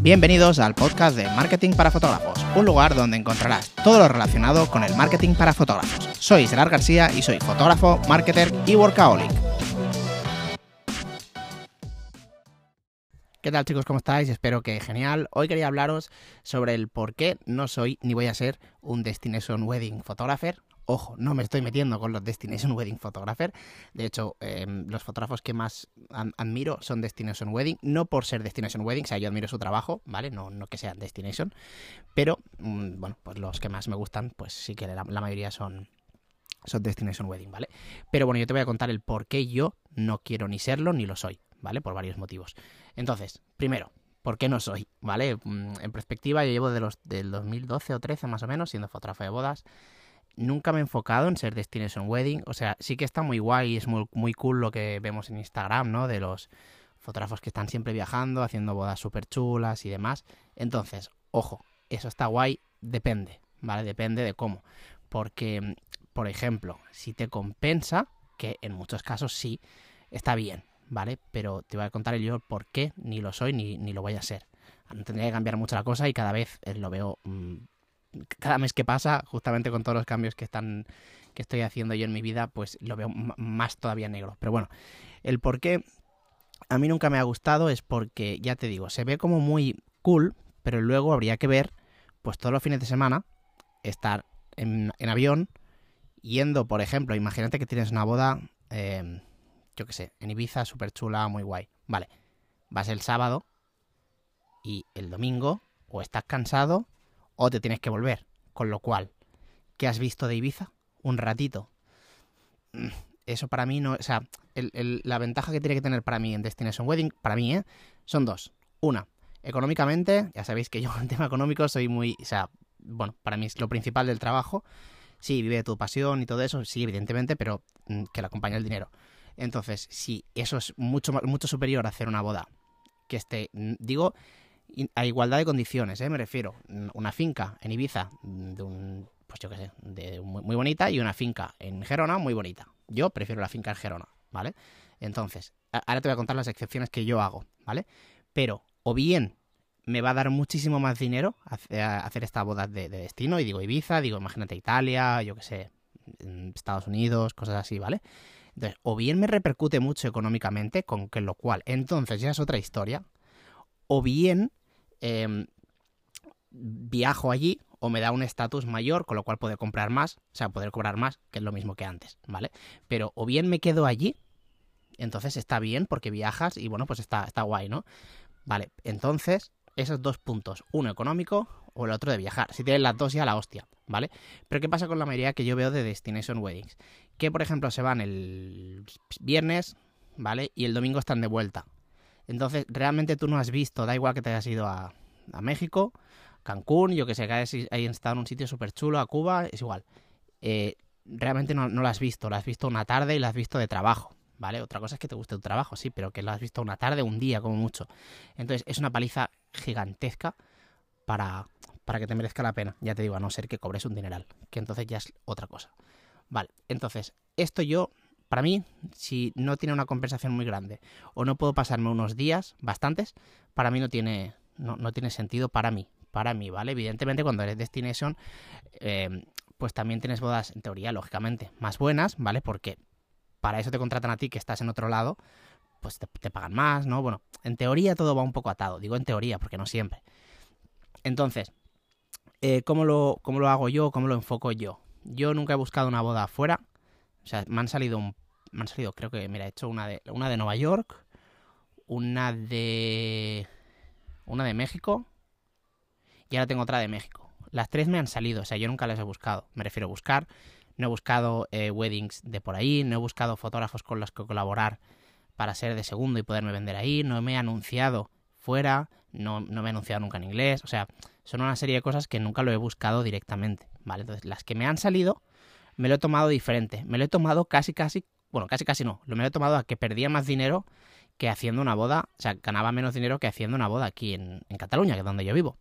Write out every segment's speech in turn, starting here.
Bienvenidos al podcast de Marketing para Fotógrafos, un lugar donde encontrarás todo lo relacionado con el marketing para fotógrafos. Soy Gerard García y soy fotógrafo, marketer y workaholic. ¿Qué tal chicos? ¿Cómo estáis? Espero que genial. Hoy quería hablaros sobre el por qué no soy ni voy a ser un Destination Wedding Photographer Ojo, no me estoy metiendo con los Destination Wedding Photographer. De hecho, em, los fotógrafos que más admiro son Destination Wedding. No por ser Destination Wedding, o sea, yo admiro su trabajo, ¿vale? No, no que sean Destination. Pero, mm, bueno, pues los que más me gustan, pues sí que la, mayoría son, son Destination Wedding, ¿vale? Pero bueno, yo te voy a contar el por qué yo no quiero ni serlo ni lo soy, ¿vale? Por varios motivos. Entonces, primero, ¿por qué no soy? ¿Vale? Mm, en perspectiva, yo llevo de los, del 2012 o 13 más o menos siendo fotógrafo de bodas nunca me he enfocado en ser Destination Wedding. O sea, sí que está muy guay y es muy, muy cool lo que vemos en Instagram, ¿no? De los fotógrafos que están siempre viajando, haciendo bodas súper chulas y demás. Entonces, ojo, eso está guay, depende, ¿vale? Depende de cómo. Porque, por ejemplo, si te compensa, que en muchos casos sí, está bien, ¿vale? Pero te voy a contar yo por qué ni lo soy ni, ni lo voy a ser. Tendría que cambiar mucho la cosa y cada vez lo veo mm, cada mes que pasa, justamente con todos los cambios que están que estoy haciendo yo en mi vida, pues lo veo más todavía negro. Pero bueno, el por qué a mí nunca me ha gustado es porque, ya te digo, se ve como muy cool, pero luego habría que ver, pues todos los fines de semana, estar en, avión, yendo, por ejemplo, imagínate que tienes una boda, em, yo qué sé, en Ibiza, súper chula, muy guay. Vale, vas el sábado y el domingo o estás cansado o te tienes que volver. Con lo cual, ¿qué has visto de Ibiza? Un ratito. Mm, eso para mí no. O sea, la ventaja que tiene que tener para mí en Destination Wedding, para mí, ¿eh? Son dos. Una, económicamente, ya sabéis que yo en tema económico soy muy. O sea, bueno, para mí es lo principal del trabajo. Sí, vive de tu pasión y todo eso, sí, evidentemente, pero mm, que la acompañe el dinero. Entonces, si eso es mucho, mucho superior a hacer una boda que esté, mm, digo, a igualdad de condiciones, ¿eh? me refiero. Una finca en Ibiza de un, pues yo qué sé, de muy, bonita y una finca en Gerona muy bonita. Yo prefiero la finca en Gerona, ¿vale? Entonces, ahora te voy a contar las excepciones que yo hago, ¿vale? Pero, o bien me va a dar muchísimo más dinero hacer esta boda de, destino, y digo Ibiza, digo, imagínate Italia, yo qué sé, Estados Unidos, cosas así, ¿vale? Entonces, o bien me repercute mucho económicamente, con que lo cual, entonces ya es otra historia, o bien Em, viajo allí o me da un estatus mayor, con lo cual puedo comprar más, o sea, poder cobrar más, que es lo mismo que antes, ¿vale? Pero o bien me quedo allí, entonces está bien porque viajas y bueno, pues está, está guay, ¿no? Vale, entonces, esos dos puntos, uno económico o el otro de viajar. Si tienes las dos ya la hostia, ¿vale? Pero ¿qué pasa con la mayoría que yo veo de Destination Weddings? Que por ejemplo se van el viernes, ¿vale? Y el domingo están de vuelta. Entonces, realmente tú no has visto, da igual que te hayas ido a, México, Cancún, yo que sé, que hayas, estado en un sitio súper chulo, a Cuba, es igual. Eh, realmente no, lo has visto, lo has visto una tarde y lo has visto de trabajo, ¿vale? Otra cosa es que te guste tu trabajo, sí, pero que lo has visto una tarde, un día, como mucho. Entonces, es una paliza gigantesca para, para que te merezca la pena. Ya te digo, a no ser que cobres un dineral, que entonces ya es otra cosa. Vale, entonces, esto yo para mí, si no tiene una compensación muy grande o no puedo pasarme unos días, bastantes, para mí no tiene, no, tiene sentido para mí, para mí, ¿vale? Evidentemente cuando eres Destination, eh, pues también tienes bodas, en teoría, lógicamente, más buenas, ¿vale? Porque para eso te contratan a ti que estás en otro lado, pues te, pagan más, ¿no? Bueno, en teoría todo va un poco atado, digo en teoría, porque no siempre. Entonces, eh, ¿cómo, lo, ¿cómo lo hago yo? ¿Cómo lo enfoco yo? Yo nunca he buscado una boda afuera, o sea, me han salido un, me han salido, creo que, mira, he hecho una de, una de Nueva York, una de, una de México y ahora tengo otra de México. Las tres me han salido, o sea, yo nunca las he buscado. Me refiero a buscar. No he buscado eh, weddings de por ahí, no he buscado fotógrafos con los que colaborar para ser de segundo y poderme vender ahí, no me he anunciado fuera, no, no me he anunciado nunca en inglés, o sea, son una serie de cosas que nunca lo he buscado directamente, ¿vale? Entonces, las que me han salido me lo he tomado diferente. Me lo he tomado casi, casi, bueno, casi, casi no. Lo me lo he tomado a que perdía más dinero que haciendo una boda, o sea, ganaba menos dinero que haciendo una boda aquí en, Cataluña, que es donde yo vivo.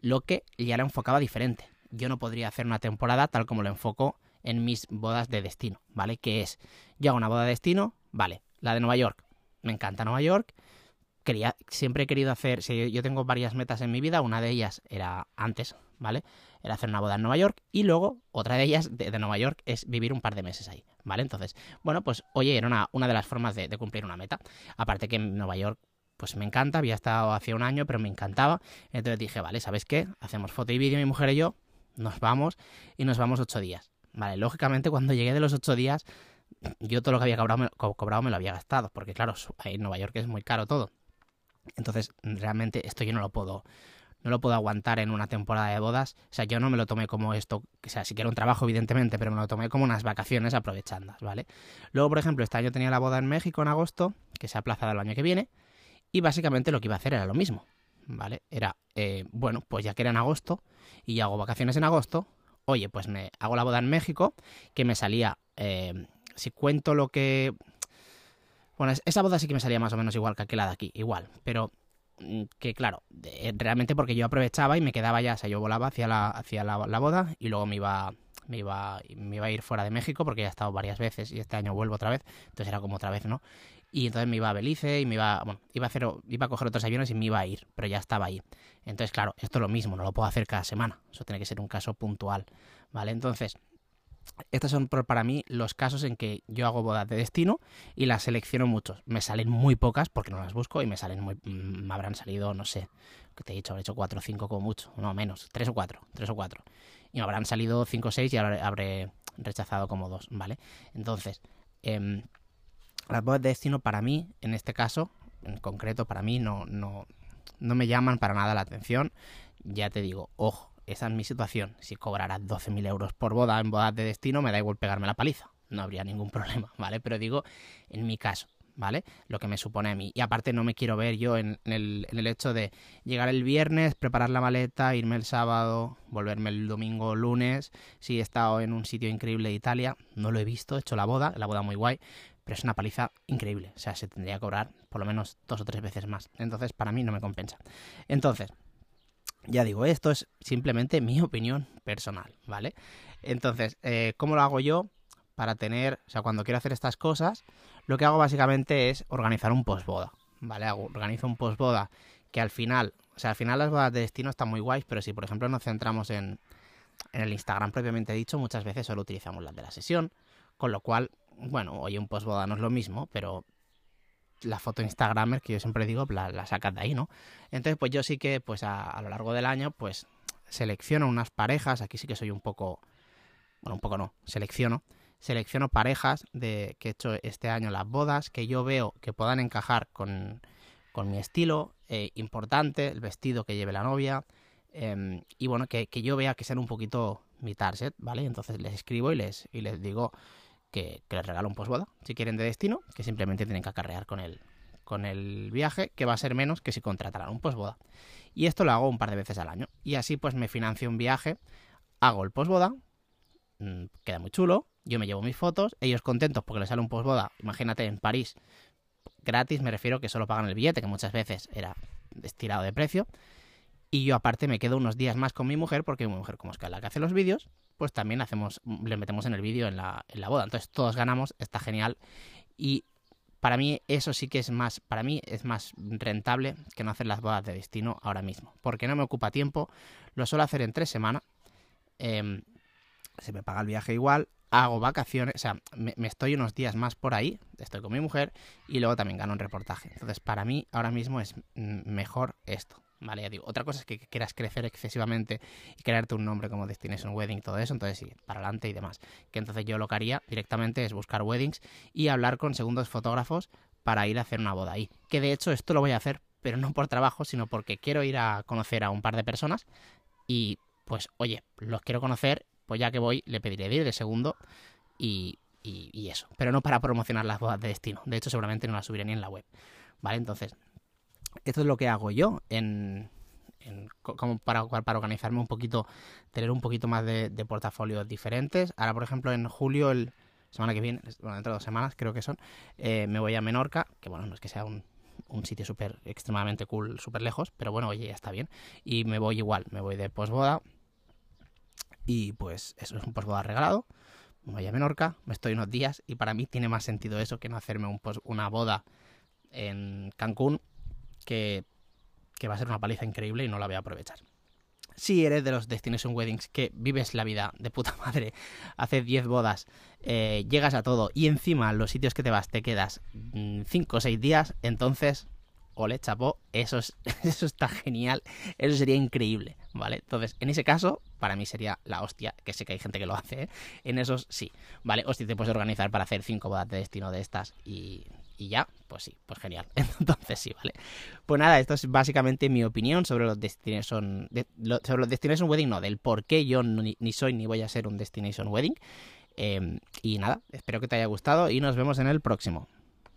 Lo que ya lo enfocaba diferente. Yo no podría hacer una temporada tal como lo enfoco en mis bodas de destino, ¿vale? Que es, yo hago una boda de destino, vale, la de Nueva York, me encanta Nueva York, quería, siempre he querido hacer, si yo tengo varias metas en mi vida, una de ellas era antes, ¿vale? Era hacer una boda en Nueva York y luego otra de ellas de, Nueva York es vivir un par de meses ahí, ¿vale? Entonces, bueno, pues oye, era una, una de las formas de, cumplir una meta. Aparte que en Nueva York pues me encanta, había estado hace un año, pero me encantaba. Entonces dije, vale, ¿sabes qué? Hacemos foto y vídeo, mi mujer y yo, nos vamos y nos vamos ocho días. Vale, lógicamente cuando llegué de los ocho días, yo todo lo que había cobrado me lo había gastado, porque claro, en Nueva York es muy caro todo. Entonces, realmente esto yo no lo puedo no lo puedo aguantar en una temporada de bodas. O sea, yo no me lo tomé como esto, o sea, sí que era un trabajo, evidentemente, pero me lo tomé como unas vacaciones aprovechando, ¿vale? Luego, por ejemplo, este año tenía la boda en México en agosto, que se ha aplazado el año que viene, y básicamente lo que iba a hacer era lo mismo, ¿vale? Era, eh, bueno, pues ya que era en agosto y hago vacaciones en agosto, oye, pues me hago la boda en México, que me salía, eh, si cuento lo que... Bueno, esa boda sí que me salía más o menos igual que aquella de aquí, igual, pero mm, que claro, realmente porque yo aprovechaba y me quedaba ya, o sea, yo volaba hacia la, hacia la, boda y luego me iba, me iba, me iba a ir fuera de México porque ya he estado varias veces y este año vuelvo otra vez, entonces era como otra vez, ¿no? y entonces me iba a Belice y me iba, bueno, iba a hacer, iba a coger otros aviones y me iba a ir, pero ya estaba ahí. Entonces, claro, esto es lo mismo, no lo puedo hacer cada semana, eso tiene que ser un caso puntual, ¿vale? Entonces, estos son para mí los casos en que yo hago bodas de destino y las selecciono muchos. Me salen muy pocas porque no las busco y me salen muy. Mm, me habrán salido, no sé, que te he dicho, habré hecho cuatro o cinco como mucho, no menos, tres o cuatro, tres o cuatro. Y me habrán salido cinco o seis y habré, rechazado como dos, ¿vale? Entonces, eh, las bodas de destino para mí, en este caso, en concreto para mí, no, no, no me llaman para nada la atención. Ya te digo, ojo, esa es mi situación. Si cobrara 12.000 euros por boda en bodas de destino, me da igual pegarme la paliza. No habría ningún problema, ¿vale? Pero digo, en mi caso, ¿vale? Lo que me supone a mí. Y aparte no me quiero ver yo en, el, hecho de llegar el viernes, preparar la maleta, irme el sábado, volverme el domingo lunes. Si he estado en un sitio increíble de Italia, no lo he visto, he hecho la boda, la boda muy guay, pero es una paliza increíble. O sea, se tendría que cobrar por lo menos dos o tres veces más. Entonces, para mí no me compensa. Entonces, ya digo, esto es simplemente mi opinión personal, ¿vale? Entonces, eh, ¿cómo lo hago yo? Para tener, o sea, cuando quiero hacer estas cosas, lo que hago básicamente es organizar un postboda, ¿vale? organizo un postboda que al final, o sea, al final las bodas de destino están muy guays, pero si por ejemplo nos centramos en, en el Instagram propiamente dicho, muchas veces solo utilizamos las de la sesión, con lo cual, bueno, oye, un postboda no es lo mismo, pero la foto Instagramer que yo siempre digo, la, sacas de ahí, ¿no? Entonces, pues yo sí que, pues a, lo largo del año, pues selecciono unas parejas, aquí sí que soy un poco, bueno, un poco no, selecciono selecciono parejas de que he hecho este año las bodas que yo veo que puedan encajar con, mi estilo eh, importante, el vestido que lleve la novia em, y bueno, que, yo vea que sean un poquito mi target, ¿vale? Entonces les escribo y les, y les digo que, les regalo un posboda, si quieren de destino, que simplemente tienen que acarrear con el, con el viaje, que va a ser menos que si contrataran un posboda. Y esto lo hago un par de veces al año. Y así pues me financio un viaje, hago el posboda, mm, queda muy chulo, yo me llevo mis fotos, ellos contentos porque les sale un postboda, imagínate en París, gratis, me refiero que solo pagan el billete, que muchas veces era estirado de precio. Y yo aparte me quedo unos días más con mi mujer, porque mi mujer, como es que la que hace los vídeos, pues también hacemos, le metemos en el vídeo en la, en la boda. Entonces todos ganamos, está genial. Y para mí eso sí que es más, para mí es más rentable que no hacer las bodas de destino ahora mismo. Porque no me ocupa tiempo, lo suelo hacer en tres semanas. Em, se me paga el viaje igual, hago vacaciones, o sea, me, estoy unos días más por ahí, estoy con mi mujer y luego también gano un reportaje. Entonces, para mí ahora mismo es mejor esto. Vale, ya digo, otra cosa es que quieras crecer excesivamente y crearte un nombre como Destination Wedding, todo eso, entonces sí, para adelante y demás. Que entonces yo lo que haría directamente es buscar weddings y hablar con segundos fotógrafos para ir a hacer una boda ahí. Que de hecho esto lo voy a hacer, pero no por trabajo, sino porque quiero ir a conocer a un par de personas y pues oye, los quiero conocer pues ya que voy, le pediré de ir de segundo y, y, eso. Pero no para promocionar las bodas de destino. De hecho, seguramente no las subiré ni en la web. ¿Vale? Entonces, esto es lo que hago yo en, como para, organizarme un poquito, tener un poquito más de, portafolios diferentes. Ahora, por ejemplo, en julio, el semana que viene, bueno, dentro de dos semanas creo que son, eh, me voy a Menorca, que bueno, no es que sea un, sitio súper extremadamente cool, súper lejos, pero bueno, oye, ya está bien. Y me voy igual, me voy de posboda, y pues eso es un posboda regalado. Me voy a Menorca, me estoy unos días y para mí tiene más sentido eso que no hacerme un una boda en Cancún que, va a ser una paliza increíble y no la voy a aprovechar. Si eres de los Destination Weddings que vives la vida de puta madre, haces 10 bodas, eh, llegas a todo y encima los sitios que te vas te quedas 5 mm, o 6 días, entonces ole, chapo, eso, eso está genial, eso sería increíble, ¿vale? Entonces, en ese caso, para mí sería la hostia, que sé que hay gente que lo hace, ¿eh? en esos sí, ¿vale? O si te puedes organizar para hacer cinco bodas de destino de estas y, y ya, pues sí, pues genial. Entonces sí, ¿vale? Pues nada, esto es básicamente mi opinión sobre los Destination, de, sobre los Destination Wedding, no, del por qué yo ni, soy ni voy a ser un Destination Wedding. Em, y nada, espero que te haya gustado y nos vemos en el próximo.